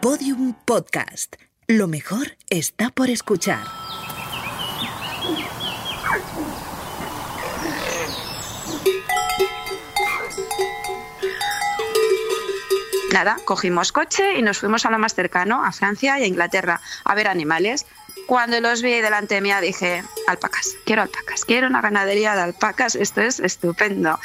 Podium Podcast. Lo mejor está por escuchar. Nada, cogimos coche y nos fuimos a lo más cercano, a Francia y a Inglaterra, a ver animales. Cuando los vi delante mía dije, alpacas, quiero alpacas, quiero una ganadería de alpacas, esto es estupendo.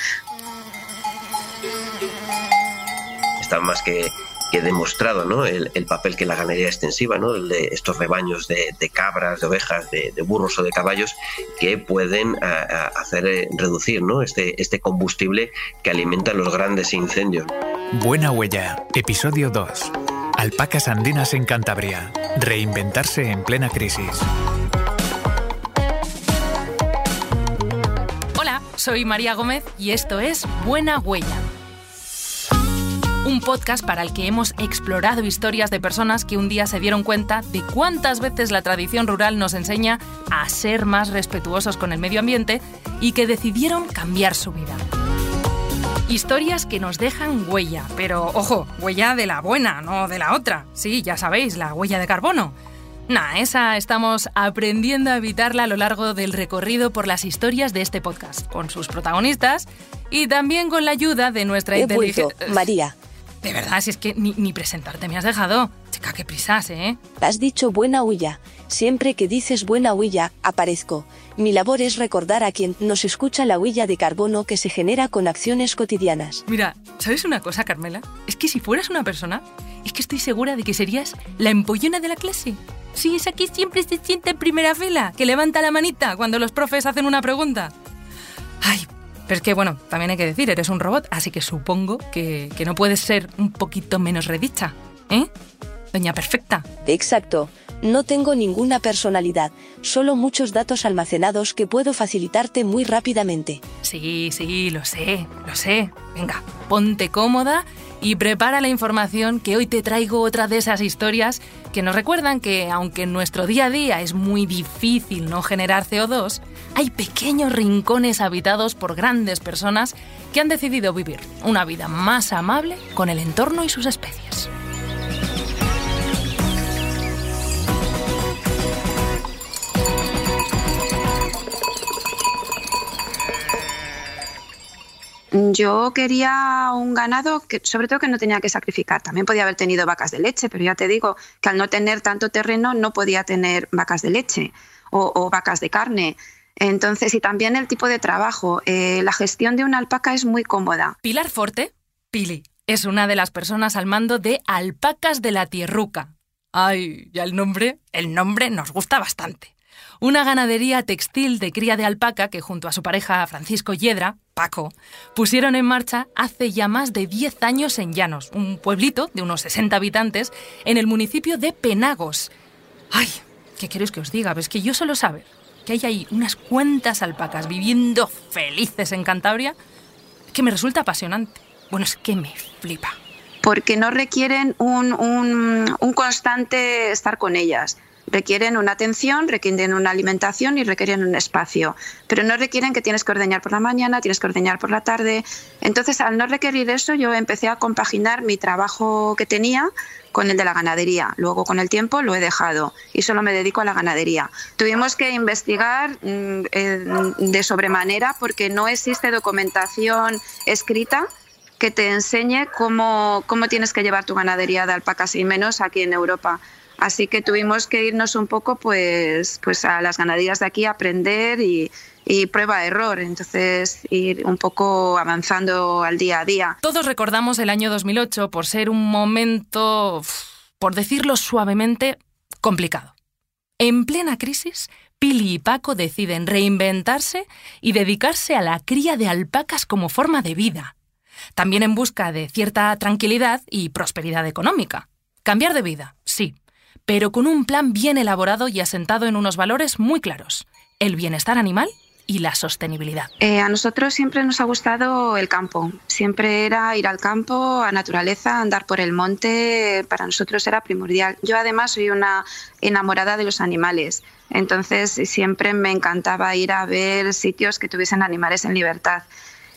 Está más que, que demostrado ¿no? el, el, papel que la ganadería extensiva, ¿no? el de estos rebaños de, de cabras, de ovejas, de, de, burros o de caballos, que pueden a, a hacer eh, reducir ¿no? este, este combustible que alimenta los grandes incendios. Buena Huella, episodio 2. Alpacas andinas en Cantabria. Reinventarse en plena crisis. Hola, soy María Gómez y esto es Buena Huella. Un podcast para el que hemos explorado historias de personas que un día se dieron cuenta de cuántas veces la tradición rural nos enseña a ser más respetuosos con el medio ambiente y que decidieron cambiar su vida. Historias que nos dejan huella, pero ojo, huella de la buena, no de la otra. Sí, ya sabéis, la huella de carbono. Nah, esa estamos aprendiendo a evitarla a lo largo del recorrido por las historias de este podcast, con sus protagonistas y también con la ayuda de nuestra inteligencia. María. De verdad, si es que ni, ni, presentarte me has dejado. Chica, qué prisas, ¿eh? Has dicho buena huella. Siempre que dices buena huella, aparezco. Mi labor es recordar a quien nos escucha la huella de carbono que se genera con acciones cotidianas. Mira, ¿sabes una cosa, Carmela? Es que si fueras una persona, es que estoy segura de que serías la empollona de la clase. Sí, esa que siempre se siente en primera fila, que levanta la manita cuando los profes hacen una pregunta. Ay, pero es que, bueno, también hay que decir, eres un robot, así que supongo que, que no puedes ser un poquito menos redicha, ¿eh? Doña Perfecta. Exacto. No tengo ninguna personalidad, solo muchos datos almacenados que puedo facilitarte muy rápidamente. Sí, sí, lo sé, lo sé. Venga, ponte cómoda y prepara la información que hoy te traigo otra de esas historias que nos recuerdan que aunque en nuestro día a día es muy difícil no generar CO2, hay pequeños rincones habitados por grandes personas que han decidido vivir una vida más amable con el entorno y sus especies. Yo quería un ganado que, sobre todo, que no tenía que sacrificar. También podía haber tenido vacas de leche, pero ya te digo que al no tener tanto terreno no podía tener vacas de leche o, o vacas de carne. Entonces, y también el tipo de trabajo. Eh, la gestión de una alpaca es muy cómoda. Pilar Forte, Pili, es una de las personas al mando de Alpacas de la Tierruca. Ay, ya el nombre, el nombre nos gusta bastante una ganadería textil de cría de alpaca que junto a su pareja Francisco Yedra, Paco, pusieron en marcha hace ya más de 10 años en Llanos, un pueblito de unos 60 habitantes en el municipio de Penagos. Ay, ¿qué queréis que os diga? Ves que yo solo saber que hay ahí unas cuantas alpacas viviendo felices en Cantabria, que me resulta apasionante. Bueno, es que me flipa. Porque no requieren un, un, un constante estar con ellas requieren una atención, requieren una alimentación y requieren un espacio, pero no requieren que tienes que ordeñar por la mañana, tienes que ordeñar por la tarde. Entonces, al no requerir eso, yo empecé a compaginar mi trabajo que tenía con el de la ganadería. Luego, con el tiempo, lo he dejado y solo me dedico a la ganadería. Tuvimos que investigar de sobremanera porque no existe documentación escrita que te enseñe cómo, cómo tienes que llevar tu ganadería de alpacas y menos aquí en Europa. Así que tuvimos que irnos un poco pues, pues a las ganaderías de aquí a aprender y, y prueba-error, entonces ir un poco avanzando al día a día. Todos recordamos el año 2008 por ser un momento, por decirlo suavemente, complicado. En plena crisis, Pili y Paco deciden reinventarse y dedicarse a la cría de alpacas como forma de vida, también en busca de cierta tranquilidad y prosperidad económica. Cambiar de vida, pero con un plan bien elaborado y asentado en unos valores muy claros, el bienestar animal y la sostenibilidad. Eh, a nosotros siempre nos ha gustado el campo, siempre era ir al campo, a naturaleza, andar por el monte, para nosotros era primordial. Yo además soy una enamorada de los animales, entonces siempre me encantaba ir a ver sitios que tuviesen animales en libertad.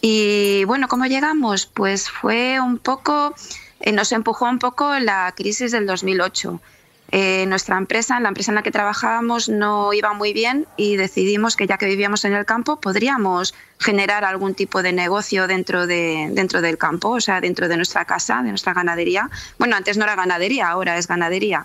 Y bueno, ¿cómo llegamos? Pues fue un poco eh, nos empujó un poco la crisis del 2008. Eh, nuestra empresa, la empresa en la que trabajábamos, no iba muy bien y decidimos que ya que vivíamos en el campo, podríamos generar algún tipo de negocio dentro, de, dentro del campo, o sea, dentro de nuestra casa, de nuestra ganadería. Bueno, antes no era ganadería, ahora es ganadería.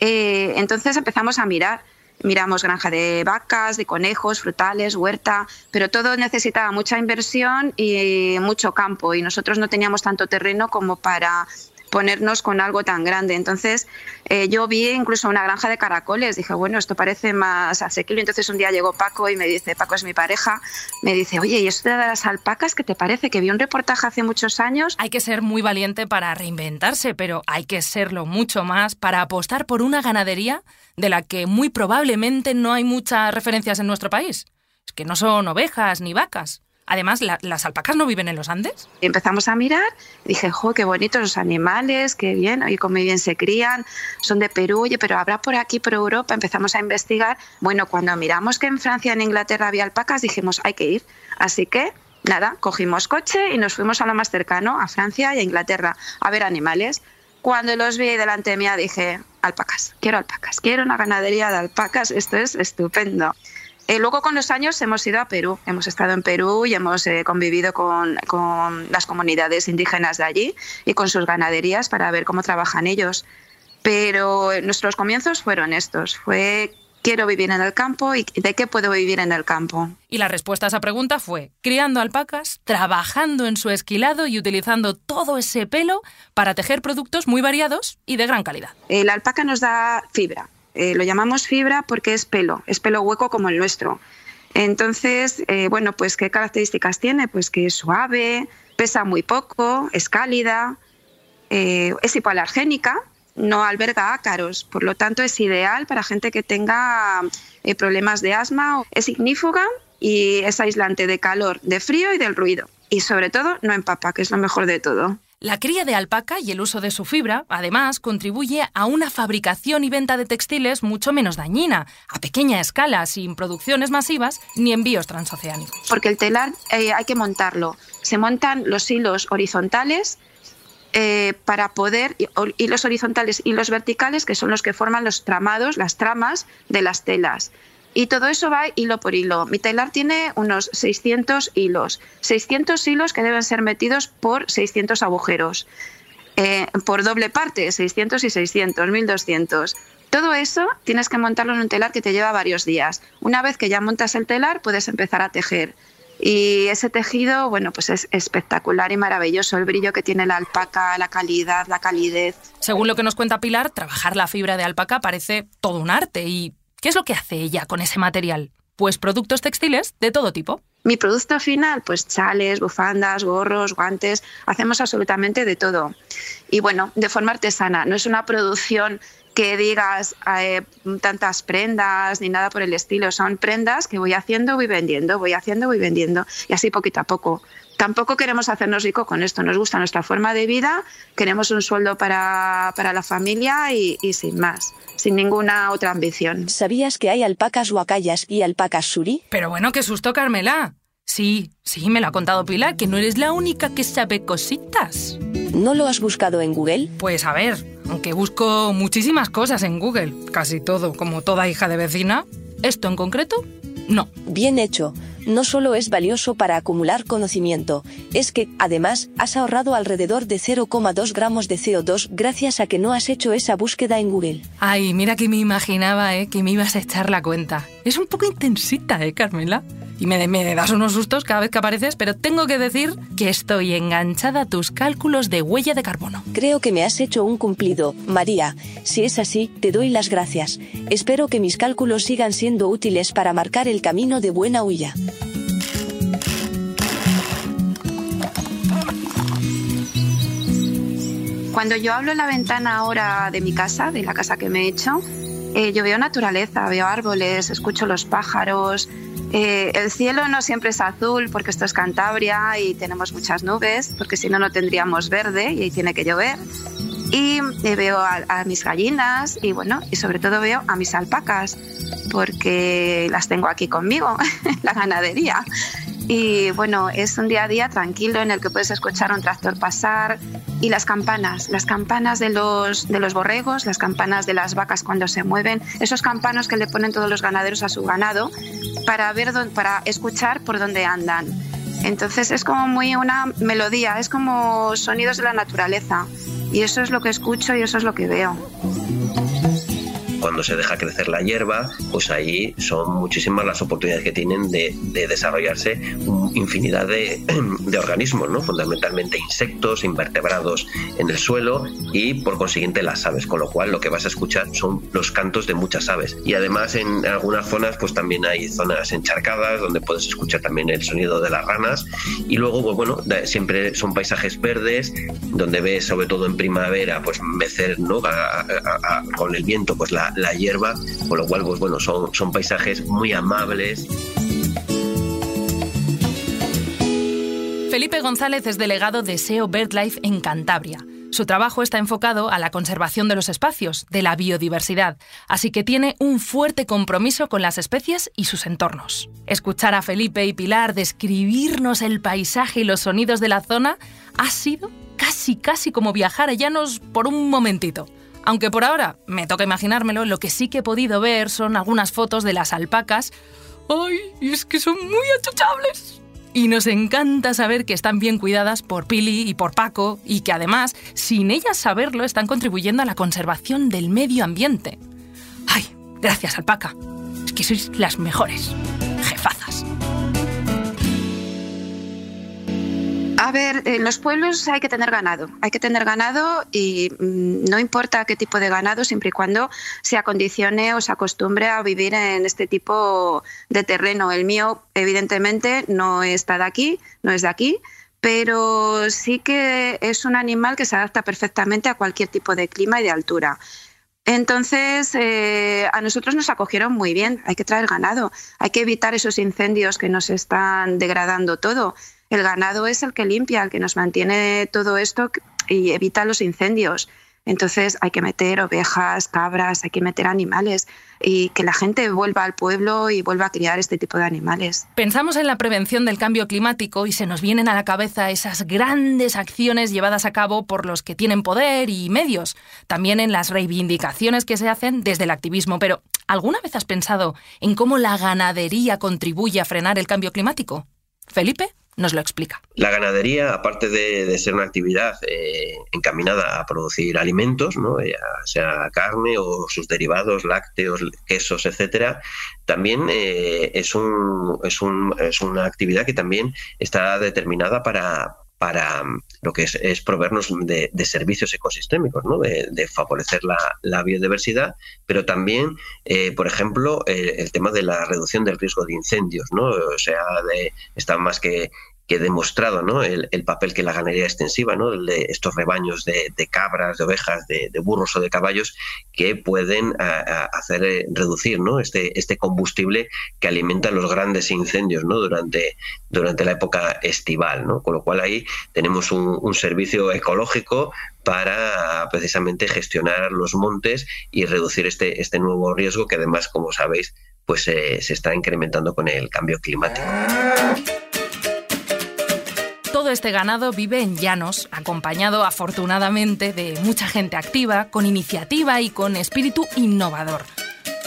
Eh, entonces empezamos a mirar. Miramos granja de vacas, de conejos, frutales, huerta, pero todo necesitaba mucha inversión y mucho campo y nosotros no teníamos tanto terreno como para ponernos con algo tan grande. Entonces, eh, yo vi incluso una granja de caracoles. Dije, bueno, esto parece más asequible. Entonces, un día llegó Paco y me dice, Paco es mi pareja, me dice, oye, ¿y esto de las alpacas qué te parece? Que vi un reportaje hace muchos años. Hay que ser muy valiente para reinventarse, pero hay que serlo mucho más para apostar por una ganadería de la que muy probablemente no hay muchas referencias en nuestro país. Es que no son ovejas ni vacas. Además, ¿las alpacas no viven en los Andes? Empezamos a mirar, dije, jo, qué bonitos los animales, qué bien, y cómo bien se crían, son de Perú, oye, pero habrá por aquí, por Europa, empezamos a investigar. Bueno, cuando miramos que en Francia en Inglaterra había alpacas, dijimos, hay que ir. Así que nada, cogimos coche y nos fuimos a lo más cercano, a Francia y a Inglaterra, a ver animales. Cuando los vi delante mía dije, alpacas, quiero alpacas, quiero una ganadería de alpacas, esto es estupendo. Eh, luego con los años hemos ido a Perú, hemos estado en Perú y hemos eh, convivido con, las comunidades indígenas de allí y con sus ganaderías para ver cómo trabajan ellos. Pero nuestros comienzos fueron estos, fue quiero vivir en el campo y de qué puedo vivir en el campo. Y la respuesta a esa pregunta fue criando alpacas, trabajando en su esquilado y utilizando todo ese pelo para tejer productos muy variados y de gran calidad. La alpaca nos da fibra, eh, lo llamamos fibra porque es pelo, es pelo hueco como el nuestro. Entonces, eh, bueno, pues ¿qué características tiene? Pues que es suave, pesa muy poco, es cálida, eh, es hipoalergénica, no alberga ácaros, por lo tanto es ideal para gente que tenga problemas de asma, es ignífuga y es aislante de calor, de frío y del ruido. Y sobre todo no empapa, que es lo mejor de todo. La cría de alpaca y el uso de su fibra, además, contribuye a una fabricación y venta de textiles mucho menos dañina, a pequeña escala, sin producciones masivas ni envíos transoceánicos. Porque el telar eh, hay que montarlo. Se montan los hilos horizontales eh, para poder, hilos horizontales y los verticales, que son los que forman los tramados, las tramas de las telas. Y todo eso va hilo por hilo. Mi telar tiene unos 600 hilos. 600 hilos que deben ser metidos por 600 agujeros. Eh, por doble parte, 600 y 600, 1200. Todo eso tienes que montarlo en un telar que te lleva varios días. Una vez que ya montas el telar, puedes empezar a tejer. Y ese tejido, bueno, pues es espectacular y maravilloso. El brillo que tiene la alpaca, la calidad, la calidez. Según lo que nos cuenta Pilar, trabajar la fibra de alpaca parece todo un arte y ¿Qué es lo que hace ella con ese material? Pues productos textiles de todo tipo. Mi producto final, pues chales, bufandas, gorros, guantes, hacemos absolutamente de todo. Y bueno, de forma artesana, no es una producción que digas eh, tantas prendas ni nada por el estilo, son prendas que voy haciendo, voy vendiendo, voy haciendo, voy vendiendo, y así poquito a poco. Tampoco queremos hacernos rico con esto, nos gusta nuestra forma de vida, queremos un sueldo para, la familia y, sin más, sin ninguna otra ambición. ¿Sabías que hay alpacas huacayas y alpacas suri? Pero bueno, qué susto, Carmela. Sí, sí, me lo ha contado Pilar, que no eres la única que sabe cositas. ¿No lo has buscado en Google? Pues a ver, aunque busco muchísimas cosas en Google, casi todo, como toda hija de vecina, esto en concreto, no. Bien hecho no solo es valioso para acumular conocimiento, es que, además, has ahorrado alrededor de 0,2 gramos de CO2 gracias a que no has hecho esa búsqueda en Google. Ay, mira que me imaginaba, ¿eh? Que me ibas a echar la cuenta. Es un poco intensita, ¿eh, Carmela? y me, me, das unos sustos cada vez que apareces, pero tengo que decir que estoy enganchada a tus cálculos de huella de carbono. Creo que me has hecho un cumplido, María. Si es así, te doy las gracias. Espero que mis cálculos sigan siendo útiles para marcar el camino de buena huella. Cuando yo hablo en la ventana ahora de mi casa, de la casa que me he hecho, eh, yo veo naturaleza, veo árboles, escucho los pájaros, eh, el cielo no siempre es azul porque esto es Cantabria y tenemos muchas nubes, porque si no, no tendríamos verde y ahí tiene que llover. Y eh, veo a, mis gallinas y bueno, y sobre todo veo a mis alpacas porque las tengo aquí conmigo, la ganadería. Y bueno, es un día a día tranquilo en el que puedes escuchar un tractor pasar y las campanas, las campanas de los, de los borregos, las campanas de las vacas cuando se mueven, esos campanos que le ponen todos los ganaderos a su ganado para, ver, para escuchar por dónde andan. Entonces es como muy una melodía, es como sonidos de la naturaleza y eso es lo que escucho y eso es lo que veo cuando se deja crecer la hierba, pues ahí son muchísimas las oportunidades que tienen de, desarrollarse infinidad de, organismos, ¿no? fundamentalmente insectos, invertebrados en el suelo y por consiguiente las aves, con lo cual lo que vas a escuchar son los cantos de muchas aves. Y además en algunas zonas pues también hay zonas encharcadas donde puedes escuchar también el sonido de las ranas y luego pues bueno, siempre son paisajes verdes donde ves sobre todo en primavera pues mecer ¿no? con el viento pues la, la, hierba, con lo cual, pues bueno, son, son paisajes muy amables. Felipe González es delegado de SEO BirdLife en Cantabria. Su trabajo está enfocado a la conservación de los espacios, de la biodiversidad, así que tiene un fuerte compromiso con las especies y sus entornos. Escuchar a Felipe y Pilar describirnos el paisaje y los sonidos de la zona ha sido casi casi como viajar a llanos por un momentito. Aunque por ahora me toca imaginármelo, lo que sí que he podido ver son algunas fotos de las alpacas. ¡Ay! es que son muy achuchables. Y nos encanta saber que están bien cuidadas por Pili y por Paco y que además, sin ellas saberlo, están contribuyendo a la conservación del medio ambiente. ¡Ay! Gracias, alpaca. Es que sois las mejores. A ver, en los pueblos hay que tener ganado, hay que tener ganado y mm, no importa qué tipo de ganado, siempre y cuando se acondicione o se acostumbre a vivir en este tipo de terreno. El mío, evidentemente, no está de aquí, no es de aquí, pero sí que es un animal que se adapta perfectamente a cualquier tipo de clima y de altura. Entonces, eh, a nosotros nos acogieron muy bien, hay que traer ganado, hay que evitar esos incendios que nos están degradando todo el ganado es el que limpia, el que nos mantiene todo esto y evita los incendios. Entonces hay que meter ovejas, cabras, hay que meter animales y que la gente vuelva al pueblo y vuelva a criar este tipo de animales. Pensamos en la prevención del cambio climático y se nos vienen a la cabeza esas grandes acciones llevadas a cabo por los que tienen poder y medios. También en las reivindicaciones que se hacen desde el activismo. Pero, ¿alguna vez has pensado en cómo la ganadería contribuye a frenar el cambio climático? Felipe nos lo explica. La ganadería, aparte de, ser una actividad eh, encaminada a producir alimentos, ¿no? ya sea carne o sus derivados, lácteos, quesos, etcétera, también eh, es, un, es, un, es una actividad que también está determinada para, para mm, lo que es, proveernos de, servicios ecosistémicos, ¿no? de, favorecer la, biodiversidad, pero también, eh, por ejemplo, el tema de la reducción del riesgo de incendios, ¿no? o sea, de, está más que, que demostrado ¿no? el, papel que la ganadería extensiva, ¿no? de estos rebaños de, cabras, de ovejas, de, burros o de caballos, que pueden hacer eh, reducir ¿no? este, este combustible que alimenta los grandes incendios ¿no? durante, durante la época estival. ¿no? Con lo cual ahí tenemos un, servicio ecológico para precisamente gestionar los montes y reducir este, este nuevo riesgo que además, como sabéis, pues eh, se está incrementando con el cambio climático. Todo este ganado vive en llanos, acompañado afortunadamente de mucha gente activa, con iniciativa y con espíritu innovador.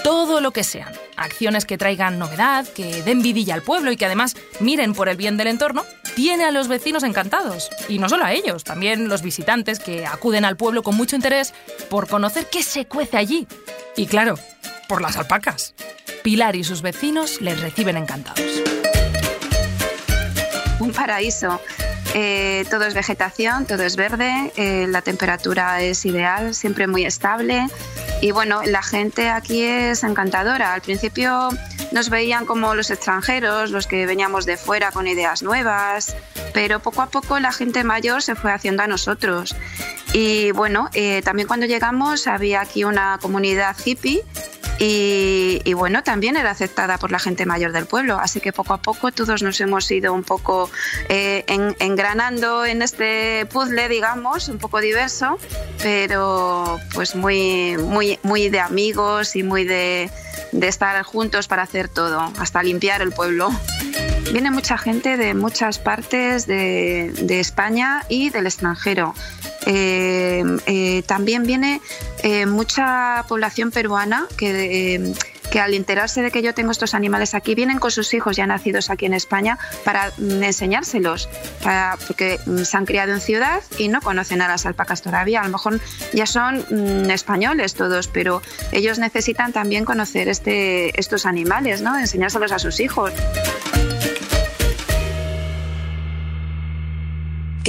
Todo lo que sean, acciones que traigan novedad, que den vidilla al pueblo y que además miren por el bien del entorno, tiene a los vecinos encantados. Y no solo a ellos, también los visitantes que acuden al pueblo con mucho interés por conocer qué se cuece allí. Y claro, por las alpacas. Pilar y sus vecinos les reciben encantados un paraíso. Eh, todo es vegetación, todo es verde, eh, la temperatura es ideal, siempre muy estable. Y bueno, la gente aquí es encantadora. Al principio nos veían como los extranjeros, los que veníamos de fuera con ideas nuevas, pero poco a poco la gente mayor se fue haciendo a nosotros. Y bueno, eh, también cuando llegamos había aquí una comunidad hippie y, bueno, también era aceptada por la gente mayor del pueblo, así que poco a poco todos nos hemos ido un poco eh, engranando en este puzzle, digamos, un poco diverso, pero pues muy, muy, muy de amigos y muy de, de estar juntos para hacer todo, hasta limpiar el pueblo. viene mucha gente de muchas partes de, España y del extranjero. Eh, eh, también viene eh, mucha población peruana que que al enterarse de que yo tengo estos animales aquí, vienen con sus hijos ya nacidos aquí en España para mm, enseñárselos, porque mm, se han criado en ciudad y no conocen a las alpacas todavía. A lo mejor ya son mm, españoles todos, pero ellos necesitan también conocer este, estos animales, ¿no? enseñárselos a sus hijos.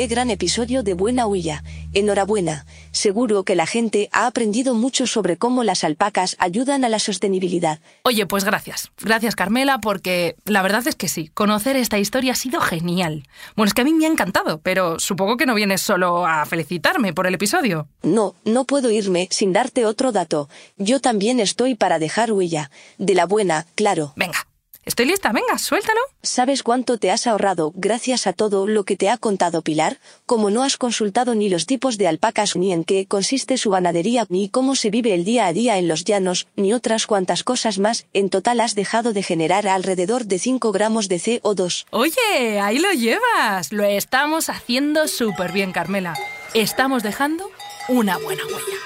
Qué gran episodio de Buena Huilla. Enhorabuena. Seguro que la gente ha aprendido mucho sobre cómo las alpacas ayudan a la sostenibilidad. Oye, pues gracias. Gracias, Carmela, porque la verdad es que sí, conocer esta historia ha sido genial. Bueno, es que a mí me ha encantado, pero supongo que no vienes solo a felicitarme por el episodio. No, no puedo irme sin darte otro dato. Yo también estoy para dejar huella. De la buena, claro. Venga, Estoy lista, venga, suéltalo. ¿Sabes cuánto te has ahorrado gracias a todo lo que te ha contado Pilar? Como no has consultado ni los tipos de alpacas, ni en qué consiste su ganadería, ni cómo se vive el día a día en los llanos, ni otras cuantas cosas más, en total has dejado de generar alrededor de 5 gramos de CO2. Oye, ahí lo llevas. Lo estamos haciendo súper bien, Carmela. Estamos dejando una buena huella.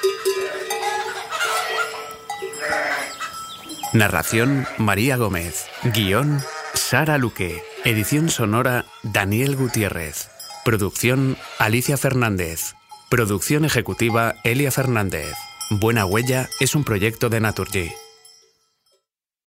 Narración María Gómez. Guión Sara Luque. Edición sonora Daniel Gutiérrez. Producción Alicia Fernández. Producción ejecutiva Elia Fernández. Buena Huella es un proyecto de Naturgy.